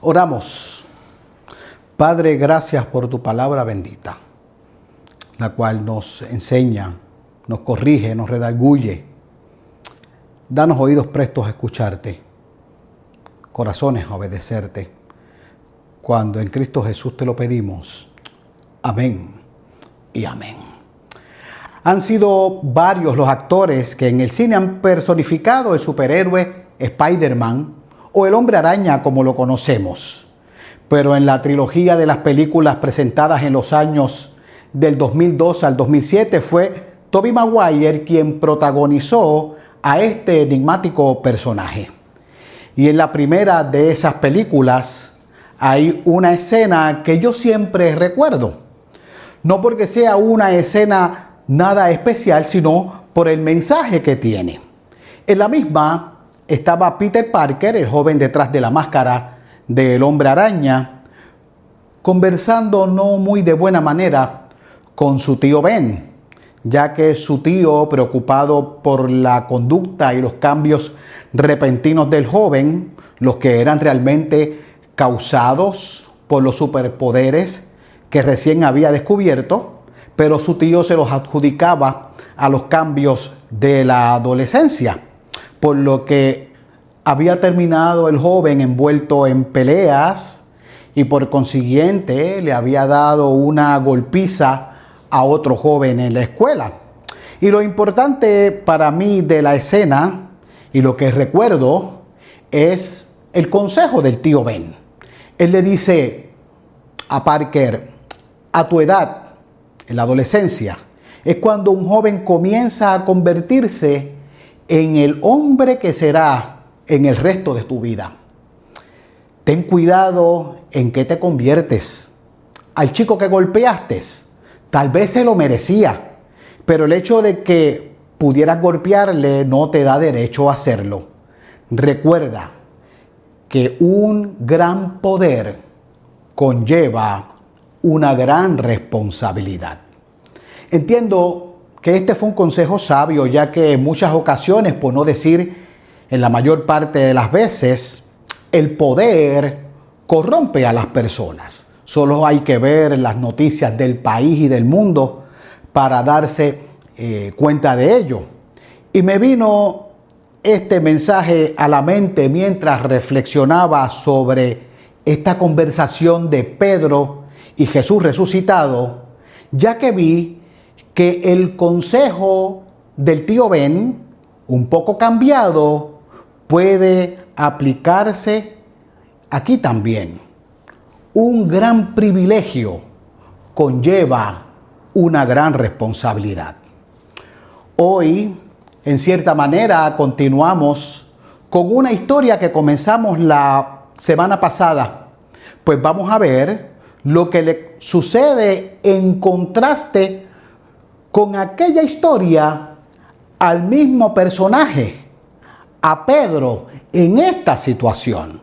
Oramos. Padre, gracias por tu palabra bendita, la cual nos enseña, nos corrige, nos redarguye. Danos oídos prestos a escucharte, corazones a obedecerte. Cuando en Cristo Jesús te lo pedimos. Amén y amén. Han sido varios los actores que en el cine han personificado el superhéroe Spider-Man o el hombre araña como lo conocemos. Pero en la trilogía de las películas presentadas en los años del 2002 al 2007 fue Toby Maguire quien protagonizó a este enigmático personaje. Y en la primera de esas películas hay una escena que yo siempre recuerdo. No porque sea una escena nada especial, sino por el mensaje que tiene. En la misma estaba Peter Parker, el joven detrás de la máscara del hombre araña, conversando no muy de buena manera con su tío Ben, ya que su tío, preocupado por la conducta y los cambios repentinos del joven, los que eran realmente causados por los superpoderes que recién había descubierto, pero su tío se los adjudicaba a los cambios de la adolescencia por lo que había terminado el joven envuelto en peleas y por consiguiente le había dado una golpiza a otro joven en la escuela. Y lo importante para mí de la escena y lo que recuerdo es el consejo del tío Ben. Él le dice a Parker, a tu edad, en la adolescencia, es cuando un joven comienza a convertirse en el hombre que será en el resto de tu vida. Ten cuidado en qué te conviertes. Al chico que golpeaste, tal vez se lo merecía, pero el hecho de que pudieras golpearle no te da derecho a hacerlo. Recuerda que un gran poder conlleva una gran responsabilidad. Entiendo que este fue un consejo sabio, ya que en muchas ocasiones, por no decir en la mayor parte de las veces, el poder corrompe a las personas. Solo hay que ver las noticias del país y del mundo para darse eh, cuenta de ello. Y me vino este mensaje a la mente mientras reflexionaba sobre esta conversación de Pedro y Jesús resucitado, ya que vi que el consejo del tío Ben, un poco cambiado, puede aplicarse aquí también. Un gran privilegio conlleva una gran responsabilidad. Hoy, en cierta manera, continuamos con una historia que comenzamos la semana pasada. Pues vamos a ver lo que le sucede en contraste con aquella historia al mismo personaje, a Pedro, en esta situación.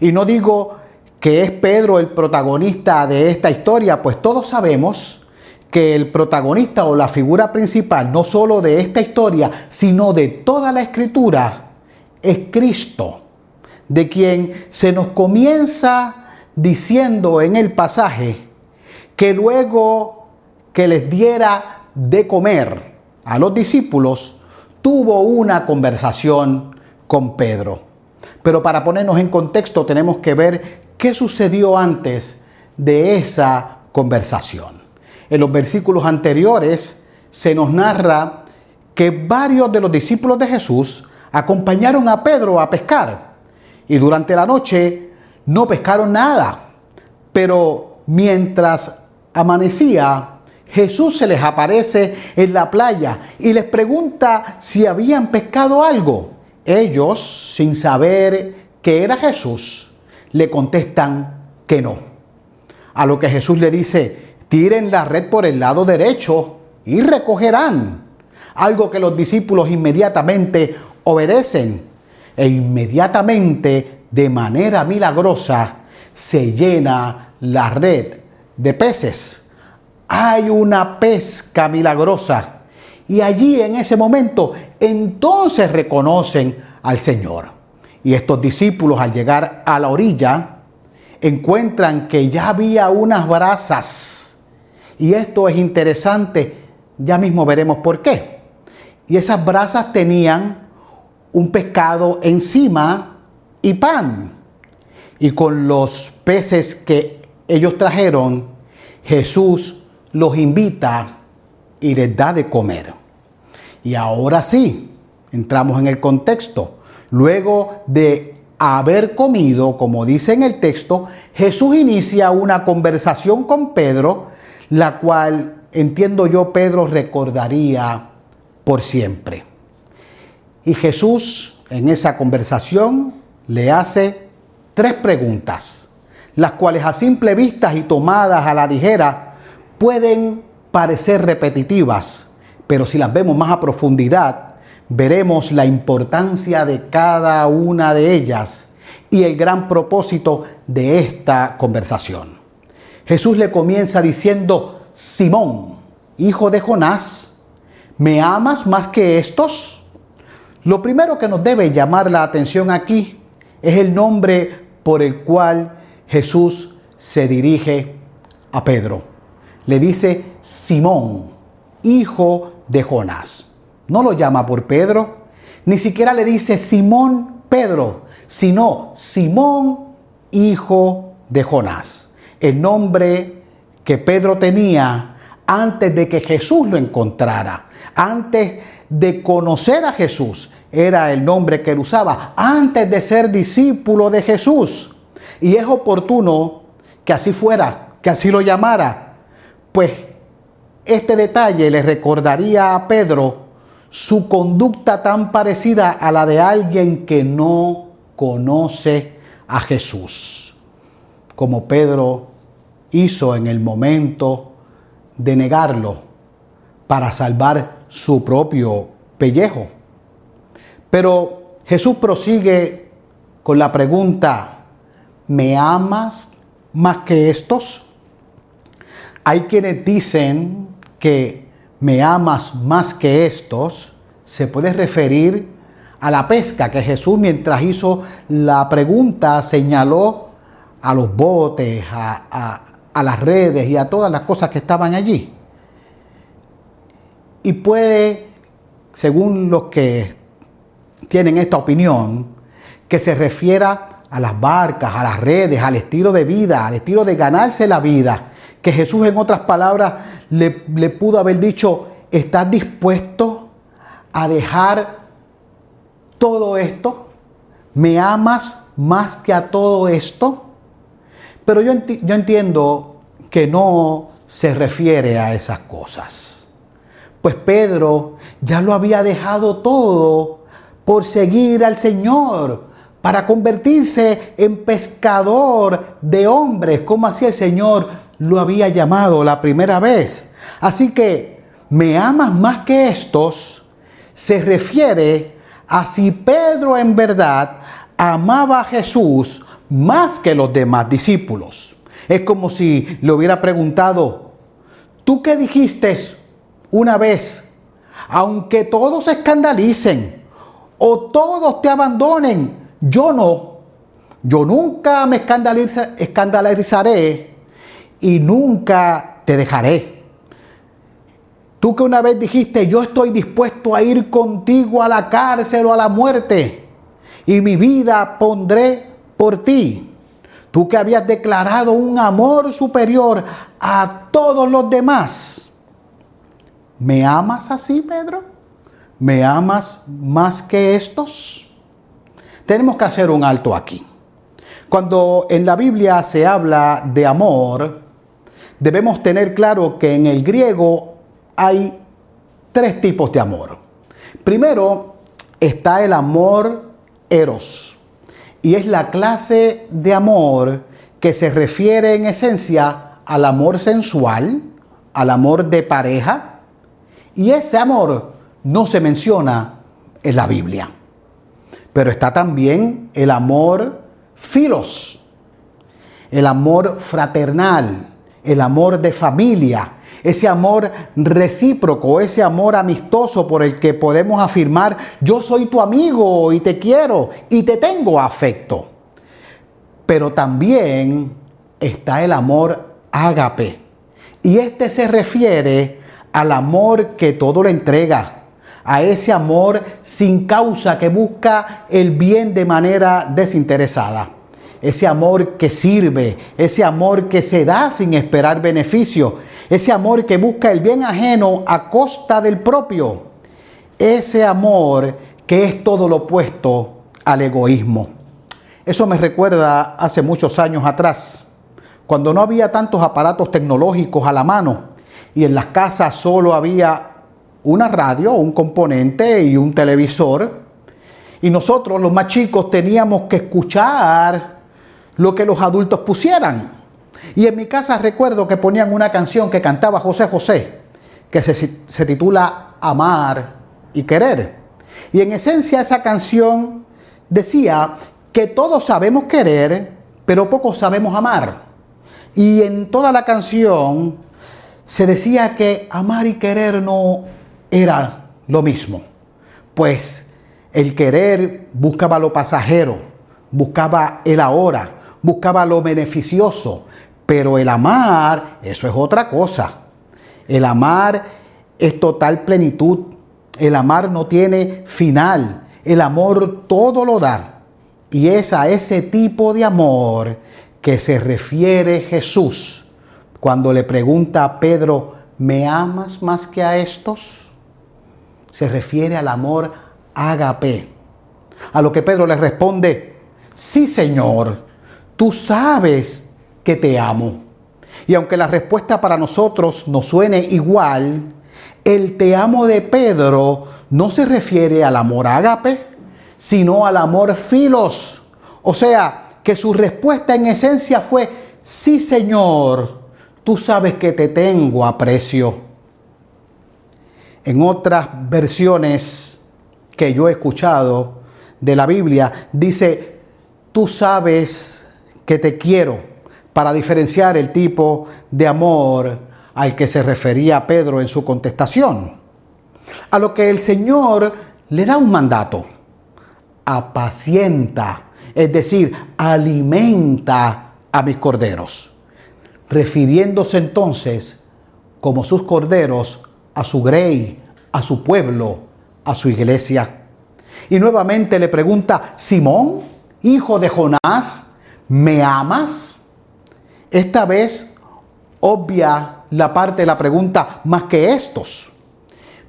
Y no digo que es Pedro el protagonista de esta historia, pues todos sabemos que el protagonista o la figura principal, no solo de esta historia, sino de toda la escritura, es Cristo, de quien se nos comienza diciendo en el pasaje que luego que les diera de comer a los discípulos, tuvo una conversación con Pedro. Pero para ponernos en contexto tenemos que ver qué sucedió antes de esa conversación. En los versículos anteriores se nos narra que varios de los discípulos de Jesús acompañaron a Pedro a pescar y durante la noche no pescaron nada. Pero mientras amanecía, Jesús se les aparece en la playa y les pregunta si habían pescado algo. Ellos, sin saber que era Jesús, le contestan que no. A lo que Jesús le dice, tiren la red por el lado derecho y recogerán. Algo que los discípulos inmediatamente obedecen e inmediatamente, de manera milagrosa, se llena la red de peces hay una pesca milagrosa. Y allí en ese momento entonces reconocen al Señor. Y estos discípulos al llegar a la orilla encuentran que ya había unas brasas. Y esto es interesante, ya mismo veremos por qué. Y esas brasas tenían un pescado encima y pan. Y con los peces que ellos trajeron, Jesús los invita y les da de comer. Y ahora sí, entramos en el contexto. Luego de haber comido, como dice en el texto, Jesús inicia una conversación con Pedro, la cual entiendo yo Pedro recordaría por siempre. Y Jesús en esa conversación le hace tres preguntas, las cuales a simple vista y tomadas a la ligera pueden parecer repetitivas, pero si las vemos más a profundidad, veremos la importancia de cada una de ellas y el gran propósito de esta conversación. Jesús le comienza diciendo, Simón, hijo de Jonás, ¿me amas más que estos? Lo primero que nos debe llamar la atención aquí es el nombre por el cual Jesús se dirige a Pedro. Le dice Simón, hijo de Jonás. No lo llama por Pedro, ni siquiera le dice Simón Pedro, sino Simón, hijo de Jonás. El nombre que Pedro tenía antes de que Jesús lo encontrara, antes de conocer a Jesús, era el nombre que él usaba, antes de ser discípulo de Jesús. Y es oportuno que así fuera, que así lo llamara, pues este detalle le recordaría a Pedro su conducta tan parecida a la de alguien que no conoce a Jesús, como Pedro hizo en el momento de negarlo para salvar su propio pellejo. Pero Jesús prosigue con la pregunta, ¿me amas más que estos? Hay quienes dicen que me amas más que estos, se puede referir a la pesca, que Jesús mientras hizo la pregunta señaló a los botes, a, las redes y a todas las cosas que estaban allí. Y puede, según los que tienen esta opinión, que se refiera a las barcas, a las redes, al estilo de vida, al estilo de ganarse la vida, que Jesús en otras palabras le, pudo haber dicho, ¿estás dispuesto a dejar todo esto? ¿Me amas más que a todo esto? Pero yo, yo entiendo que no se refiere a esas cosas. Pues Pedro ya lo había dejado todo por seguir al Señor, para convertirse en pescador de hombres, como así el Señor lo había llamado la primera vez. Así que, ¿me amas más que estos? Se refiere a si Pedro en verdad amaba a Jesús más que los demás discípulos. Es como si le hubiera preguntado, ¿tú qué dijiste una vez? Aunque todos se escandalicen o todos te abandonen, yo no. Yo nunca me escandalizaré y nunca te dejaré. Tú que una vez dijiste, yo estoy dispuesto a ir contigo a la cárcel o a la muerte, y mi vida pondré por ti. Tú que habías declarado un amor superior a todos los demás. ¿Me amas así, Pedro? ¿Me amas más que estos? Tenemos que hacer un alto aquí. Cuando en la Biblia se habla de amor, debemos tener claro que en el griego hay tres tipos de amor. Primero está el amor eros y es la clase de amor que se refiere en esencia al amor sensual, al amor de pareja y ese amor no se menciona en la Biblia. Pero está también el amor filos, el amor fraternal, el amor de familia, ese amor recíproco, ese amor amistoso por el que podemos afirmar, yo soy tu amigo y te quiero y te tengo afecto. Pero también está el amor ágape. Y este se refiere al amor que todo le entrega, a ese amor sin causa que busca el bien de manera desinteresada. Ese amor que sirve, ese amor que se da sin esperar beneficio, ese amor que busca el bien ajeno a costa del propio, ese amor que es todo lo opuesto al egoísmo. Eso me recuerda hace muchos años atrás, cuando no había tantos aparatos tecnológicos a la mano y en las casas solo había una radio, un componente y un televisor. Y nosotros, los más chicos, teníamos que escuchar lo que los adultos pusieran. Y en mi casa recuerdo que ponían una canción que cantaba José José, que se, se titula Amar y Querer. Y en esencia esa canción decía que todos sabemos querer, pero pocos sabemos amar. Y en toda la canción se decía que amar y querer no era lo mismo. Pues el querer buscaba lo pasajero, buscaba el ahora, buscaba lo beneficioso, pero el amar, eso es otra cosa. El amar es total plenitud, el amar no tiene final, el amor todo lo da. Y es a ese tipo de amor que se refiere Jesús cuando le pregunta a Pedro, ¿me amas más que a estos? Se refiere al amor agape. A lo que Pedro le responde, sí Señor, tú sabes que te amo. Y aunque la respuesta para nosotros nos suene igual, el te amo de Pedro no se refiere al amor ágape, sino al amor filos. O sea, que su respuesta en esencia fue, sí Señor, tú sabes que te tengo aprecio. En otras versiones que yo he escuchado de la Biblia, dice, tú sabes que te quiero, para diferenciar el tipo de amor al que se refería Pedro en su contestación. A lo que el Señor le da un mandato, apacienta, es decir, alimenta a mis corderos, refiriéndose entonces como sus corderos a su grey, a su pueblo, a su iglesia. Y nuevamente le pregunta, Simón, hijo de Jonás, ¿me amas? Esta vez obvia la parte de la pregunta más que estos.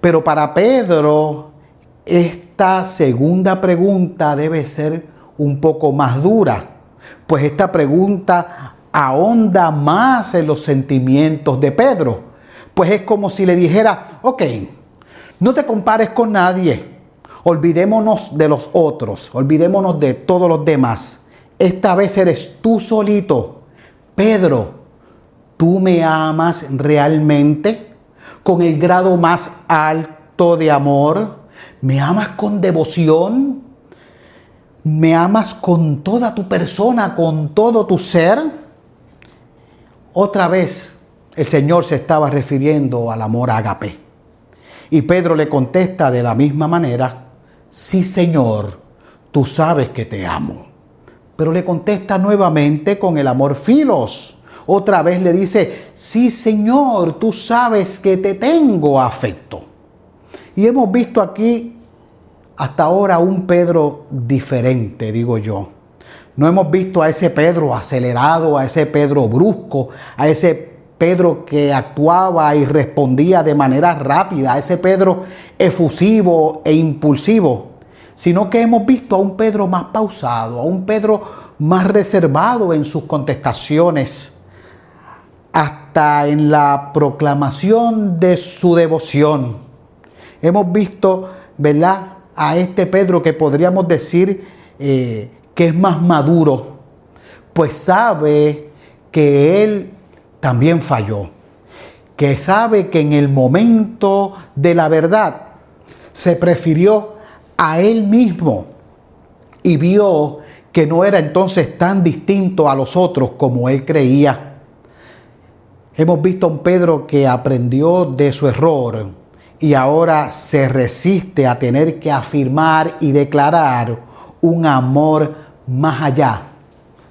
Pero para Pedro, esta segunda pregunta debe ser un poco más dura, pues esta pregunta ahonda más en los sentimientos de Pedro pues es como si le dijera, ok, no te compares con nadie, olvidémonos de los otros, olvidémonos de todos los demás. Esta vez eres tú solito. Pedro, ¿tú me amas realmente? Con el grado más alto de amor. ¿Me amas con devoción? ¿Me amas con toda tu persona, con todo tu ser? Otra vez, el Señor se estaba refiriendo al amor ágape. Y Pedro le contesta de la misma manera, sí Señor, tú sabes que te amo. Pero le contesta nuevamente con el amor filos. Otra vez le dice, sí Señor, tú sabes que te tengo afecto. Y hemos visto aquí hasta ahora un Pedro diferente, digo yo. No hemos visto a ese Pedro acelerado, a ese Pedro brusco, a ese Pedro que actuaba y respondía de manera rápida, a ese Pedro efusivo e impulsivo, sino que hemos visto a un Pedro más pausado, a un Pedro más reservado en sus contestaciones, hasta en la proclamación de su devoción. Hemos visto, ¿verdad?, a este Pedro que podríamos decir eh, que es más maduro, pues sabe que él también falló, que sabe que en el momento de la verdad se prefirió a él mismo y vio que no era entonces tan distinto a los otros como él creía. Hemos visto a un Pedro que aprendió de su error y ahora se resiste a tener que afirmar y declarar un amor más allá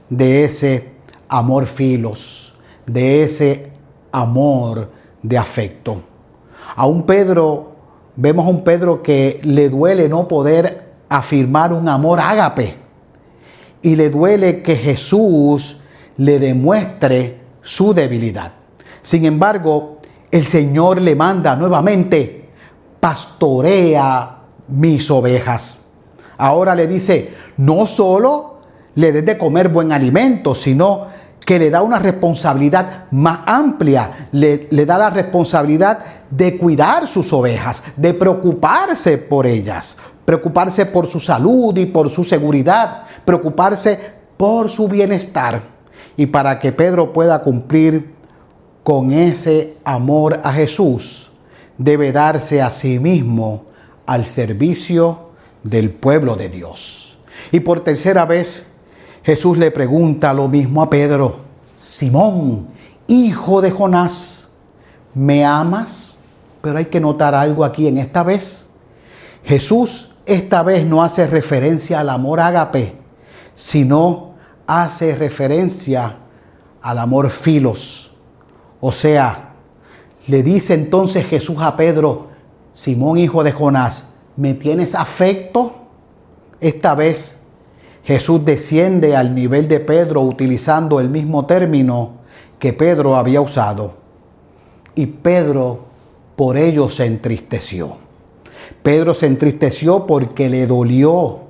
de ese amor filos, de ese amor de afecto. A un Pedro, vemos a un Pedro que le duele no poder afirmar un amor ágape y le duele que Jesús le demuestre su debilidad. Sin embargo, el Señor le manda nuevamente, pastorea mis ovejas. Ahora le dice, no solo le des de comer buen alimento, sino que le da una responsabilidad más amplia, le, le, da la responsabilidad de cuidar sus ovejas, de preocuparse por ellas, preocuparse por su salud y por su seguridad, preocuparse por su bienestar. Y para que Pedro pueda cumplir con ese amor a Jesús, debe darse a sí mismo al servicio del pueblo de Dios. Y por tercera vez, Jesús le pregunta lo mismo a Pedro, Simón, hijo de Jonás, ¿me amas? Pero hay que notar algo aquí en esta vez. Jesús esta vez no hace referencia al amor ágape, sino hace referencia al amor filos. O sea, le dice entonces Jesús a Pedro, Simón hijo de Jonás, ¿me tienes afecto? Esta vez Jesús desciende al nivel de Pedro utilizando el mismo término que Pedro había usado. Y Pedro por ello se entristeció. Pedro se entristeció porque le dolió,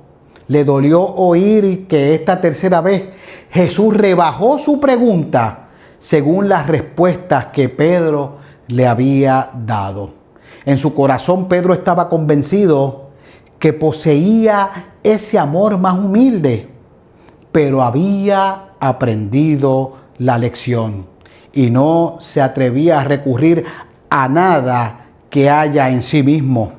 le dolió oír que esta tercera vez Jesús rebajó su pregunta según las respuestas que Pedro le había dado. En su corazón Pedro estaba convencido que poseía ese amor más humilde, pero había aprendido la lección y no se atrevía a recurrir a nada que haya en sí mismo.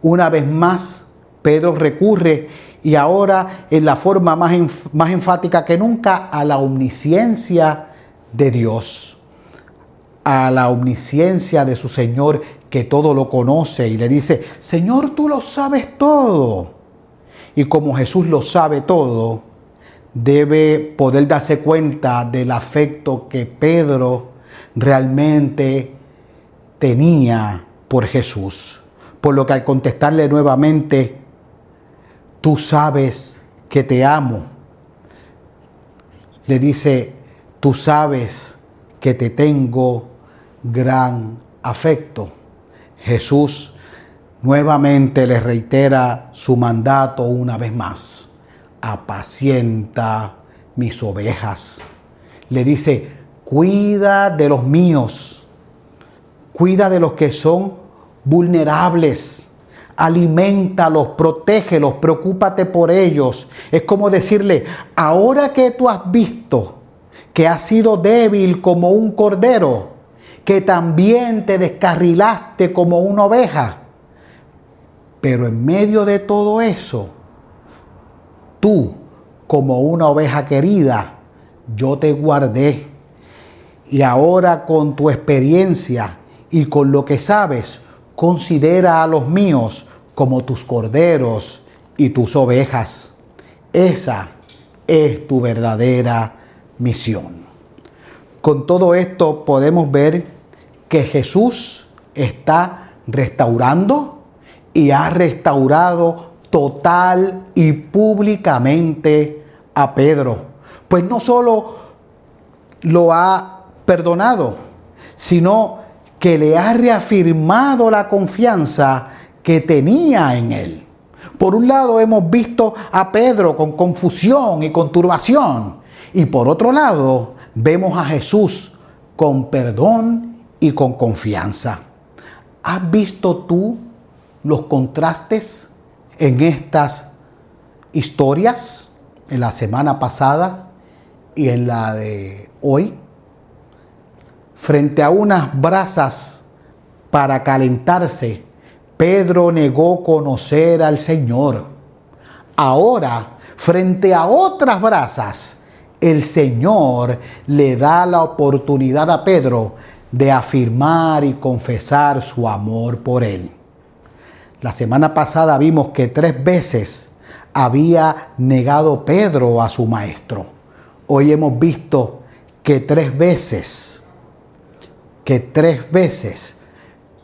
Una vez más, Pedro recurre y ahora en la forma más, más enfática que nunca a la omnisciencia de Dios, a la omnisciencia de su Señor que todo lo conoce y le dice, Señor, tú lo sabes todo. Y como Jesús lo sabe todo, debe poder darse cuenta del afecto que Pedro realmente tenía por Jesús. Por lo que al contestarle nuevamente, tú sabes que te amo, le dice, tú sabes que te tengo gran afecto. Jesús nuevamente le reitera su mandato una vez más. Apacienta mis ovejas. Le dice, cuida de los míos. Cuida de los que son vulnerables. Alimentalos, protégelos, preocúpate por ellos. Es como decirle, ahora que tú has visto que has sido débil como un cordero, que también te descarrilaste como una oveja. Pero en medio de todo eso, tú, como una oveja querida, yo te guardé. Y ahora con tu experiencia y con lo que sabes, considera a los míos como tus corderos y tus ovejas. Esa es tu verdadera misión. Con todo esto podemos ver que Jesús está restaurando y ha restaurado total y públicamente a Pedro. Pues no solo lo ha perdonado, sino que le ha reafirmado la confianza que tenía en él. Por un lado hemos visto a Pedro con confusión y con turbación. Y por otro lado vemos a Jesús con perdón y con confianza. ¿Has visto tú los contrastes en estas historias, en la semana pasada y en la de hoy? Frente a unas brasas para calentarse, Pedro negó conocer al Señor. Ahora, frente a otras brasas, el Señor le da la oportunidad a Pedro de afirmar y confesar su amor por Él. La semana pasada vimos que tres veces había negado Pedro a su maestro. hoy hemos visto que tres veces, que tres veces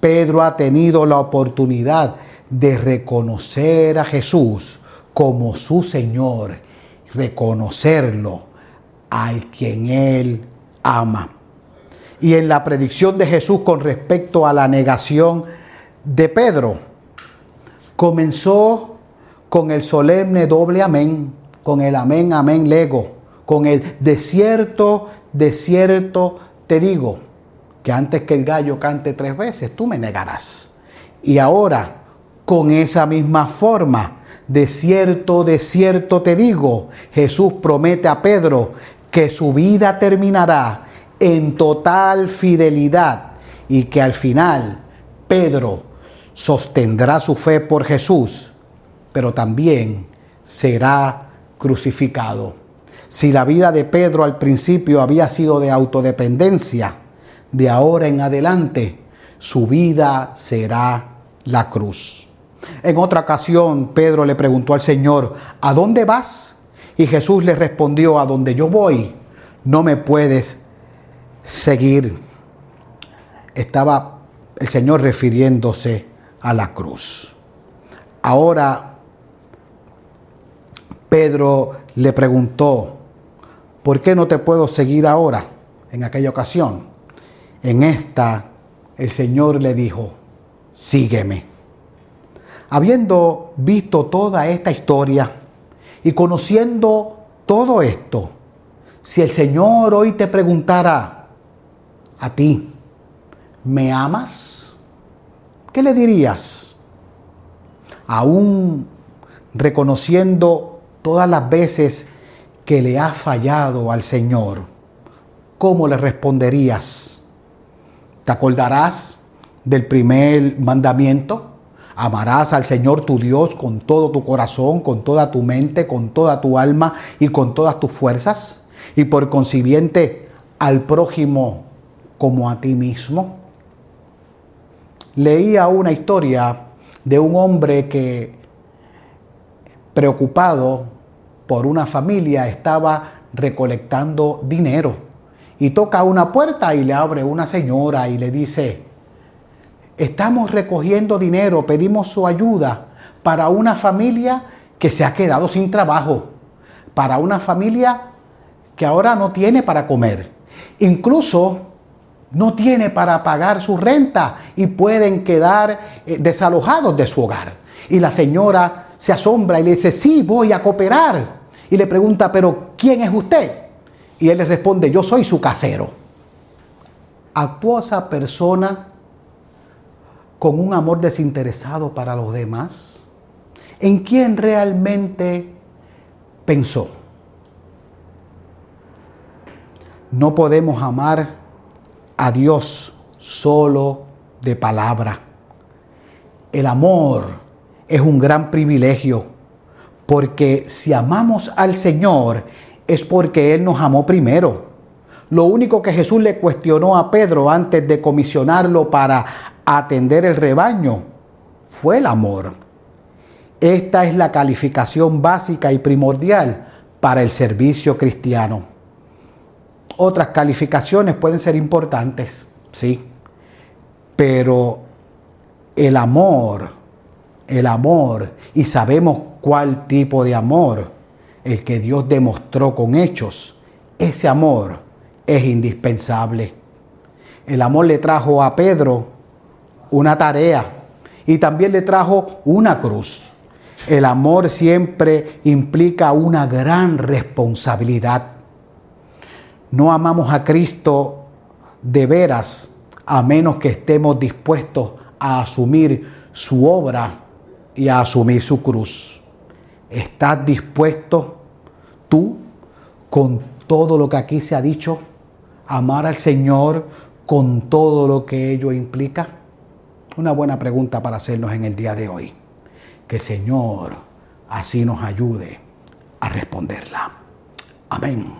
Pedro ha tenido la oportunidad de reconocer a Jesús como su Señor, reconocerlo al quien Él ama. Y en la predicción de Jesús con respecto a la negación de Pedro, comenzó con el solemne doble amén, con el amén, amén, lego, con el desierto, desierto, te digo, que antes que el gallo cante tres veces, tú me negarás. Y ahora, con esa misma forma, de cierto, de cierto te digo, Jesús promete a Pedro que su vida terminará en total fidelidad y que al final Pedro sostendrá su fe por Jesús, pero también será crucificado. Si la vida de Pedro al principio había sido de autodependencia, de ahora en adelante su vida será la cruz. En otra ocasión, Pedro le preguntó al Señor, ¿a dónde vas? Y Jesús le respondió, a donde yo voy, no me puedes seguir. Estaba el Señor refiriéndose a la cruz. Ahora, Pedro le preguntó, ¿por qué no te puedo seguir ahora? En aquella ocasión. En esta, el Señor le dijo, sígueme. Habiendo visto toda esta historia y conociendo todo esto, si el Señor hoy te preguntara a ti, ¿me amas? ¿Qué le dirías? Aún reconociendo todas las veces que le has fallado al Señor, ¿cómo le responderías? ¿Te acordarás del primer mandamiento? Amarás al Señor tu Dios con todo tu corazón, con toda tu mente, con toda tu alma y con todas tus fuerzas. Y por consiguiente al prójimo como a ti mismo. Leía una historia de un hombre que, preocupado por una familia, estaba recolectando dinero. Y toca una puerta y le abre una señora y le dice, Estamos recogiendo dinero, pedimos su ayuda para una familia que se ha quedado sin trabajo, para una familia que ahora no tiene para comer. Incluso no tiene para pagar su renta y pueden quedar eh, desalojados de su hogar. Y la señora se asombra y le dice, sí, voy a cooperar. Y le pregunta, pero ¿quién es usted? Y él le responde, yo soy su casero. Actuó esa persona con un amor desinteresado para los demás? ¿En quién realmente pensó? No podemos amar a Dios solo de palabra. El amor es un gran privilegio porque si amamos al Señor es porque Él nos amó primero. Lo único que Jesús le cuestionó a Pedro antes de comisionarlo para atender el rebaño fue el amor. Esta es la calificación básica y primordial para el servicio cristiano. Otras calificaciones pueden ser importantes, sí, pero el amor, el amor, y sabemos cuál tipo de amor, el que Dios demostró con hechos, ese amor es indispensable. El amor le trajo a Pedro una tarea y también le trajo una cruz. El amor siempre implica una gran responsabilidad. No amamos a Cristo de veras a menos que estemos dispuestos a asumir su obra y a asumir su cruz. ¿Estás dispuesto tú con todo lo que aquí se ha dicho? Amar al Señor con todo lo que ello implica. Una buena pregunta para hacernos en el día de hoy. Que el Señor así nos ayude a responderla. Amén.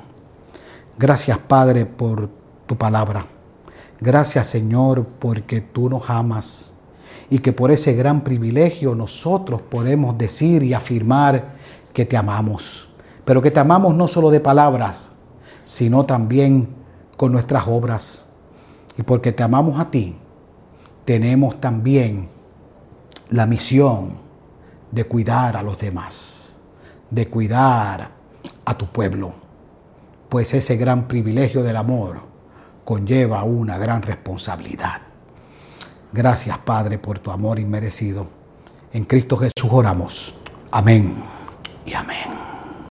Gracias Padre por tu palabra. Gracias Señor porque tú nos amas y que por ese gran privilegio nosotros podemos decir y afirmar que te amamos. Pero que te amamos no solo de palabras, sino también con nuestras obras. Y porque te amamos a ti, tenemos también la misión de cuidar a los demás, de cuidar a tu pueblo, pues ese gran privilegio del amor conlleva una gran responsabilidad. Gracias Padre por tu amor inmerecido. En Cristo Jesús oramos. Amén y amén.